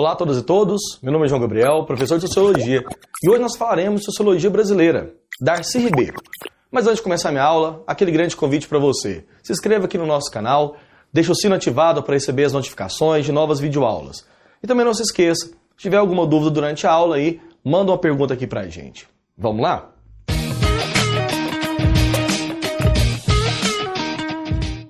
Olá a todas e todos, meu nome é João Gabriel, professor de Sociologia, e hoje nós falaremos de Sociologia Brasileira, Darcy Ribeiro. Mas antes de começar minha aula, aquele grande convite para você. Se inscreva aqui no nosso canal, deixe o sino ativado para receber as notificações de novas videoaulas. E também não se esqueça, se tiver alguma dúvida durante a aula aí, manda uma pergunta aqui para a gente. Vamos lá?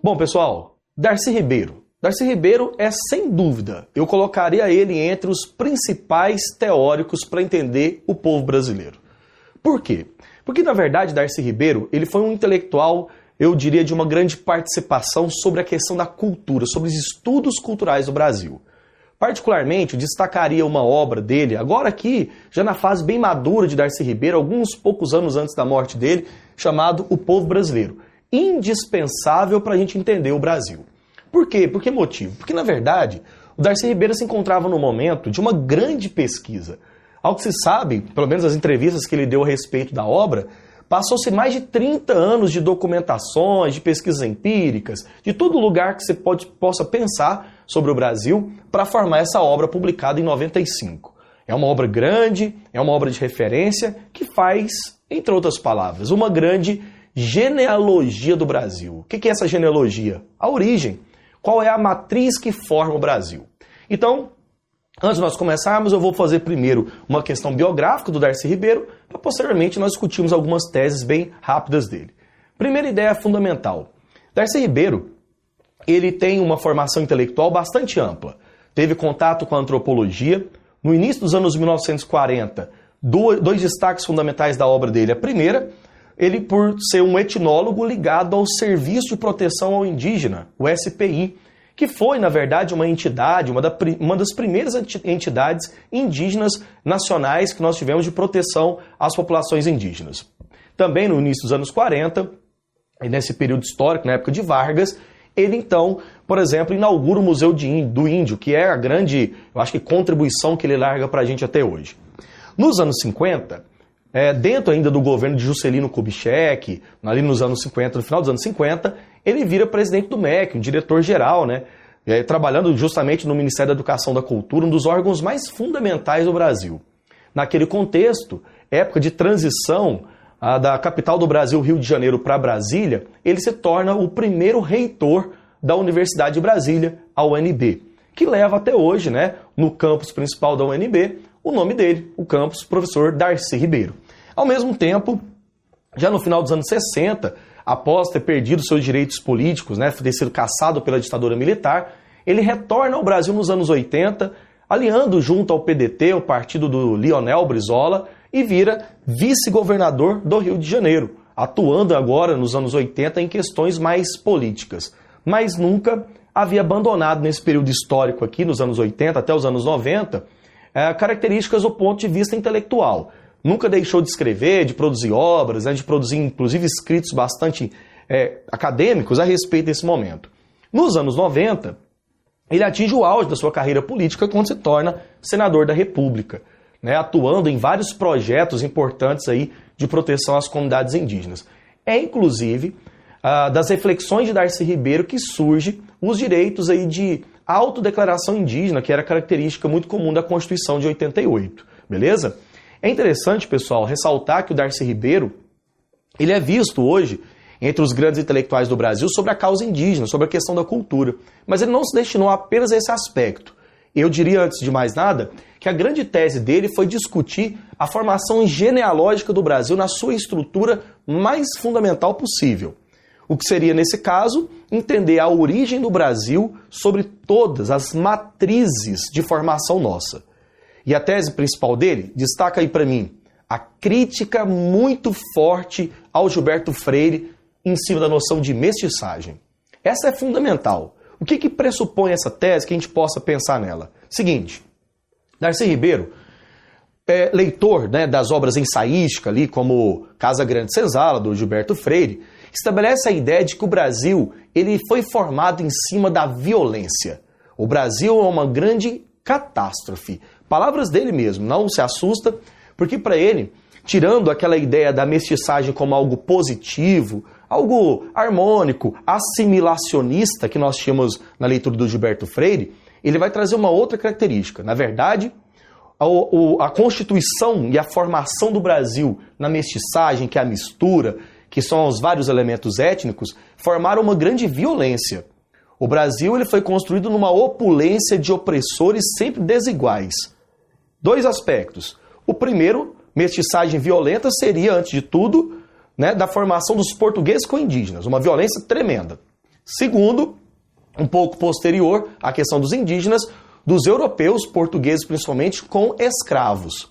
Bom, pessoal, Darcy Ribeiro. Darcy Ribeiro é, sem dúvida, eu colocaria ele entre os principais teóricos para entender o povo brasileiro. Por quê? Porque, na verdade, Darcy Ribeiro ele foi um intelectual, eu diria, de uma grande participação sobre a questão da cultura, sobre os estudos culturais do Brasil. Particularmente, destacaria uma obra dele, agora aqui, já na fase bem madura de Darcy Ribeiro, alguns poucos anos antes da morte dele, chamado O Povo Brasileiro. Indispensável para a gente entender o Brasil. Por quê? Por que motivo? Porque, na verdade, o Darcy Ribeiro se encontrava no momento de uma grande pesquisa. Ao que se sabe, pelo menos as entrevistas que ele deu a respeito da obra, passou-se mais de 30 anos de documentações, de pesquisas empíricas, de todo lugar que você pode, possa pensar sobre o Brasil para formar essa obra publicada em 95. É uma obra grande, é uma obra de referência que faz, entre outras palavras, uma grande genealogia do Brasil. O que é essa genealogia? A origem qual é a matriz que forma o Brasil. Então, antes de nós começarmos, eu vou fazer primeiro uma questão biográfica do Darcy Ribeiro, para posteriormente nós discutirmos algumas teses bem rápidas dele. Primeira ideia fundamental. Darcy Ribeiro, ele tem uma formação intelectual bastante ampla. Teve contato com a antropologia. No início dos anos 1940, dois destaques fundamentais da obra dele. A primeira ele por ser um etnólogo ligado ao Serviço de Proteção ao Indígena, o SPI, que foi, na verdade, uma entidade, uma, da, uma das primeiras entidades indígenas nacionais que nós tivemos de proteção às populações indígenas. Também no início dos anos 40, nesse período histórico, na época de Vargas, ele então, por exemplo, inaugura o Museu do Índio, que é a grande, eu acho que, contribuição que ele larga para a gente até hoje. Nos anos 50, é, dentro ainda do governo de Juscelino Kubitschek, ali nos anos 50, no final dos anos 50, ele vira presidente do MEC, um diretor-geral, né? É, trabalhando justamente no Ministério da Educação e da Cultura, um dos órgãos mais fundamentais do Brasil. Naquele contexto, época de transição a, da capital do Brasil, Rio de Janeiro, para Brasília, ele se torna o primeiro reitor da Universidade de Brasília, a UNB, que leva até hoje, né, no campus principal da UNB, o nome dele, o campus professor Darcy Ribeiro. Ao mesmo tempo, já no final dos anos 60, após ter perdido seus direitos políticos, né, ter sido caçado pela ditadura militar, ele retorna ao Brasil nos anos 80, aliando junto ao PDT, o partido do Lionel Brizola, e vira vice-governador do Rio de Janeiro, atuando agora nos anos 80 em questões mais políticas. Mas nunca havia abandonado nesse período histórico aqui, nos anos 80 até os anos 90, é, características do ponto de vista intelectual. Nunca deixou de escrever, de produzir obras, né, de produzir inclusive escritos bastante é, acadêmicos a respeito desse momento. Nos anos 90, ele atinge o auge da sua carreira política quando se torna senador da República, né, atuando em vários projetos importantes aí de proteção às comunidades indígenas. É inclusive ah, das reflexões de Darcy Ribeiro que surge os direitos aí de autodeclaração indígena, que era característica muito comum da Constituição de 88, beleza? É interessante, pessoal, ressaltar que o Darcy Ribeiro, ele é visto hoje entre os grandes intelectuais do Brasil sobre a causa indígena, sobre a questão da cultura, mas ele não se destinou apenas a esse aspecto. Eu diria, antes de mais nada, que a grande tese dele foi discutir a formação genealógica do Brasil na sua estrutura mais fundamental possível. O que seria, nesse caso, entender a origem do Brasil sobre todas as matrizes de formação nossa. E a tese principal dele destaca aí para mim a crítica muito forte ao Gilberto Freire em cima da noção de mestiçagem. Essa é fundamental. O que, que pressupõe essa tese que a gente possa pensar nela? Seguinte, Darcy Ribeiro, é, leitor né, das obras ensaísticas ali, como Casa Grande Senzala, do Gilberto Freire, estabelece a ideia de que o Brasil ele foi formado em cima da violência. O Brasil é uma grande catástrofe. Palavras dele mesmo, não se assusta, porque para ele, tirando aquela ideia da mestiçagem como algo positivo, algo harmônico, assimilacionista que nós tínhamos na leitura do Gilberto Freire, ele vai trazer uma outra característica. Na verdade, a, a constituição e a formação do Brasil na mestiçagem, que é a mistura, que são os vários elementos étnicos, formaram uma grande violência. O Brasil ele foi construído numa opulência de opressores sempre desiguais. Dois aspectos. O primeiro, mestiçagem violenta, seria, antes de tudo, né, da formação dos portugueses com indígenas, uma violência tremenda. Segundo, um pouco posterior à questão dos indígenas, dos europeus, portugueses principalmente, com escravos.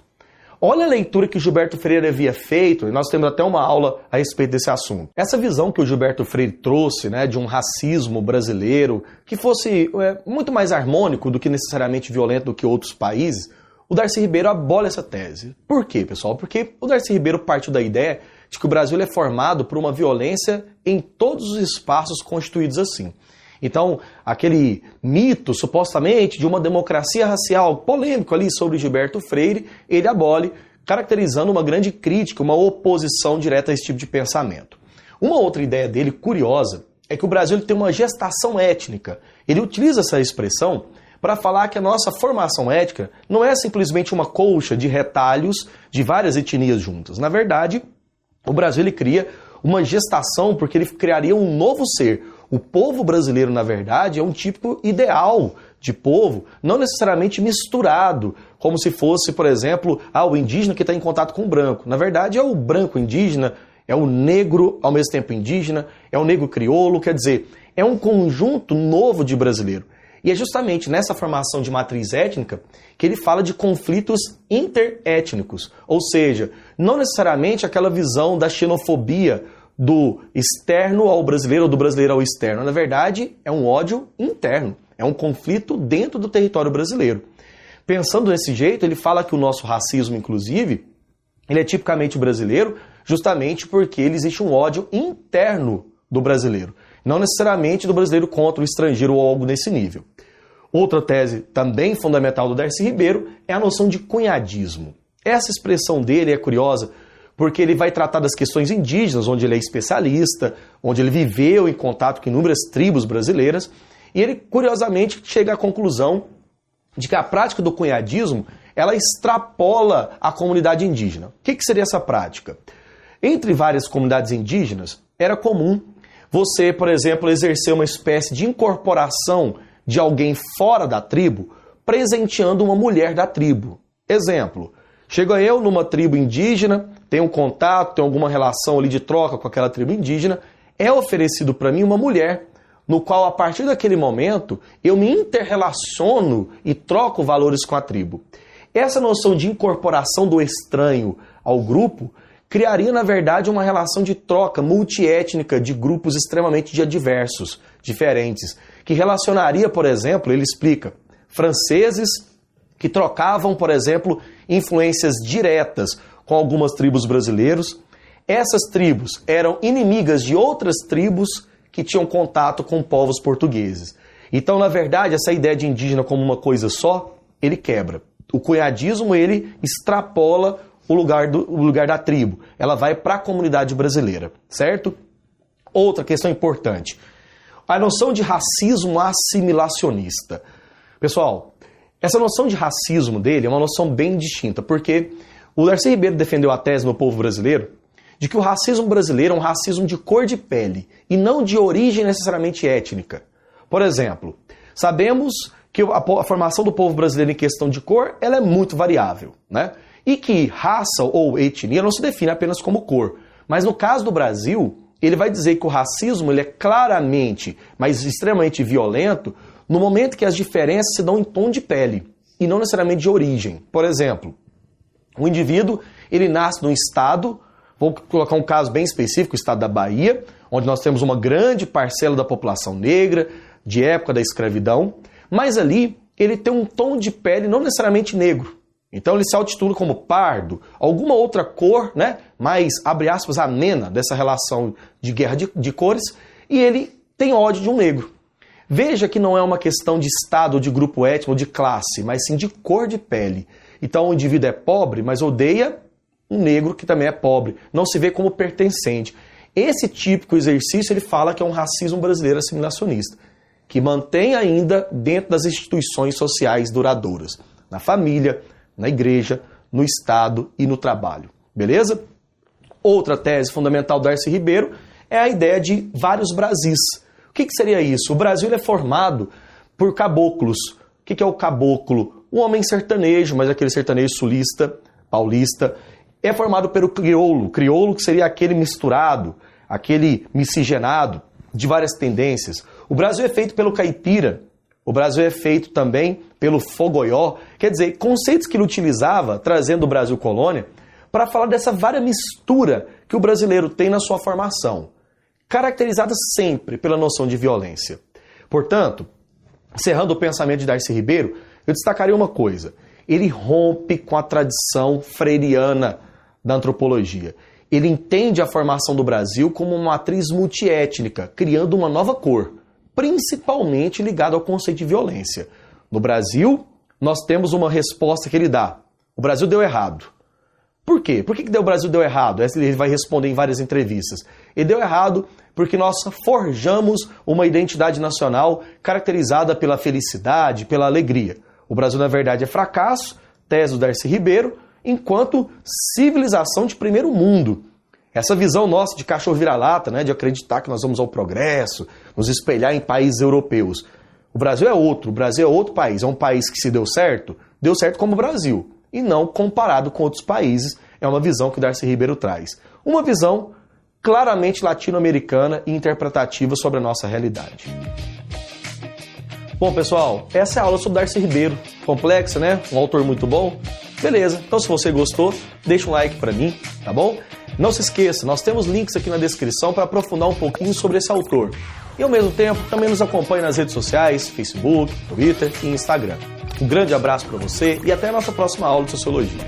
Olha a leitura que Gilberto Freire havia feito, e nós temos até uma aula a respeito desse assunto. Essa visão que o Gilberto Freire trouxe, né, de um racismo brasileiro que fosse é, muito mais harmônico do que necessariamente violento do que outros países, o Darcy Ribeiro abole essa tese. Por quê, pessoal? Porque o Darcy Ribeiro partiu da ideia de que o Brasil é formado por uma violência em todos os espaços constituídos assim. Então, aquele mito, supostamente, de uma democracia racial polêmico ali sobre Gilberto Freire, ele abole, caracterizando uma grande crítica, uma oposição direta a esse tipo de pensamento. Uma outra ideia dele, curiosa, é que o Brasil tem uma gestação étnica. Ele utiliza essa expressão para falar que a nossa formação étnica não é simplesmente uma colcha de retalhos de várias etnias juntas. Na verdade, o Brasil ele cria uma gestação porque ele criaria um novo ser, o povo brasileiro, na verdade, é um tipo ideal de povo, não necessariamente misturado, como se fosse, por exemplo, ah, o indígena que está em contato com o branco. Na verdade, é o branco indígena, é o negro ao mesmo tempo indígena, é o negro crioulo, quer dizer, é um conjunto novo de brasileiro. E é justamente nessa formação de matriz étnica que ele fala de conflitos interétnicos, ou seja, não necessariamente aquela visão da xenofobia do externo ao brasileiro ou do brasileiro ao externo. Na verdade, é um ódio interno, é um conflito dentro do território brasileiro. Pensando desse jeito, ele fala que o nosso racismo, inclusive, ele é tipicamente brasileiro, justamente porque existe um ódio interno do brasileiro, não necessariamente do brasileiro contra o estrangeiro ou algo nesse nível. Outra tese também fundamental do Darcy Ribeiro é a noção de cunhadismo. Essa expressão dele é curiosa porque ele vai tratar das questões indígenas, onde ele é especialista, onde ele viveu em contato com inúmeras tribos brasileiras, e ele curiosamente chega à conclusão de que a prática do cunhadismo ela extrapola a comunidade indígena. O que, que seria essa prática? Entre várias comunidades indígenas, era comum você, por exemplo, exercer uma espécie de incorporação de alguém fora da tribo, presenteando uma mulher da tribo. Exemplo, chega eu numa tribo indígena, tem um contato, tem alguma relação ali de troca com aquela tribo indígena, é oferecido para mim uma mulher, no qual a partir daquele momento eu me interrelaciono e troco valores com a tribo. Essa noção de incorporação do estranho ao grupo criaria, na verdade, uma relação de troca multiétnica de grupos extremamente adversos, diferentes, que relacionaria, por exemplo, ele explica, franceses que trocavam, por exemplo, influências diretas com algumas tribos brasileiros. Essas tribos eram inimigas de outras tribos que tinham contato com povos portugueses. Então, na verdade, essa ideia de indígena como uma coisa só, ele quebra. O cunhadismo, ele extrapola o lugar, do, o lugar da tribo. Ela vai para a comunidade brasileira, certo? Outra questão importante. A noção de racismo assimilacionista. Pessoal, essa noção de racismo dele é uma noção bem distinta, porque o Darcy Ribeiro defendeu a tese no povo brasileiro de que o racismo brasileiro é um racismo de cor de pele e não de origem necessariamente étnica. Por exemplo, sabemos que a, formação do povo brasileiro em questão de cor ela é muito variável, né? E que raça ou etnia não se define apenas como cor. Mas no caso do Brasil, ele vai dizer que o racismo ele é claramente, mas extremamente violento, no momento que as diferenças se dão em tom de pele e não necessariamente de origem. Por exemplo, o indivíduo, ele nasce num estado, vou colocar um caso bem específico, o estado da Bahia, onde nós temos uma grande parcela da população negra, de época da escravidão, mas ali ele tem um tom de pele não necessariamente negro. Então ele se altitula como pardo, alguma outra cor, né, mais, abre aspas, amena dessa relação de guerra de, de cores, e ele tem ódio de um negro. Veja que não é uma questão de estado, de grupo étnico, de classe, mas sim de cor de pele. Então o indivíduo é pobre, mas odeia um negro que também é pobre, não se vê como pertencente. Esse típico exercício ele fala que é um racismo brasileiro assimilacionista. que mantém ainda dentro das instituições sociais duradouras, na família, na igreja, no Estado e no trabalho. Beleza? Outra tese fundamental do Darcy Ribeiro é a ideia de vários Brasis. O que, que seria isso? O Brasil é formado por caboclos. O que, que é o caboclo? Um homem sertanejo, mas aquele sertanejo sulista, paulista. É formado pelo crioulo. Crioulo que seria aquele misturado, aquele miscigenado de várias tendências. O Brasil é feito pelo caipira, o Brasil é feito também pelo fogoió, quer dizer, conceitos que ele utilizava, trazendo o Brasil colônia, para falar dessa vária mistura que o brasileiro tem na sua formação, caracterizada sempre pela noção de violência. Portanto, encerrando o pensamento de Darcy Ribeiro, eu destacaria uma coisa: ele rompe com a tradição freiriana da antropologia. Ele entende a formação do Brasil como uma matriz multiétnica, criando uma nova cor principalmente ligado ao conceito de violência. No Brasil, nós temos uma resposta que ele dá. O Brasil deu errado. Por quê? Por que, que o Brasil deu errado? Ele vai responder em várias entrevistas. Ele deu errado porque nós forjamos uma identidade nacional caracterizada pela felicidade, pela alegria. O Brasil, na verdade, é fracasso, tese do Darcy Ribeiro, enquanto civilização de primeiro mundo. Essa visão nossa de cachorro vira-lata, né, de acreditar que nós vamos ao progresso, nos espelhar em países europeus. O Brasil é outro, o Brasil é outro país. É um país que, se deu certo, deu certo como o Brasil, e não comparado com outros países. É uma visão que Darcy Ribeiro traz. Uma visão claramente latino-americana e interpretativa sobre a nossa realidade. Bom, pessoal, essa é a aula sobre Darcy Ribeiro. Complexa, né? Um autor muito bom. Beleza, então se você gostou, deixa um like para mim, tá bom? Não se esqueça, nós temos links aqui na descrição para aprofundar um pouquinho sobre esse autor. E ao mesmo tempo, também nos acompanhe nas redes sociais, Facebook, Twitter e Instagram. Um grande abraço para você e até a nossa próxima aula de Sociologia.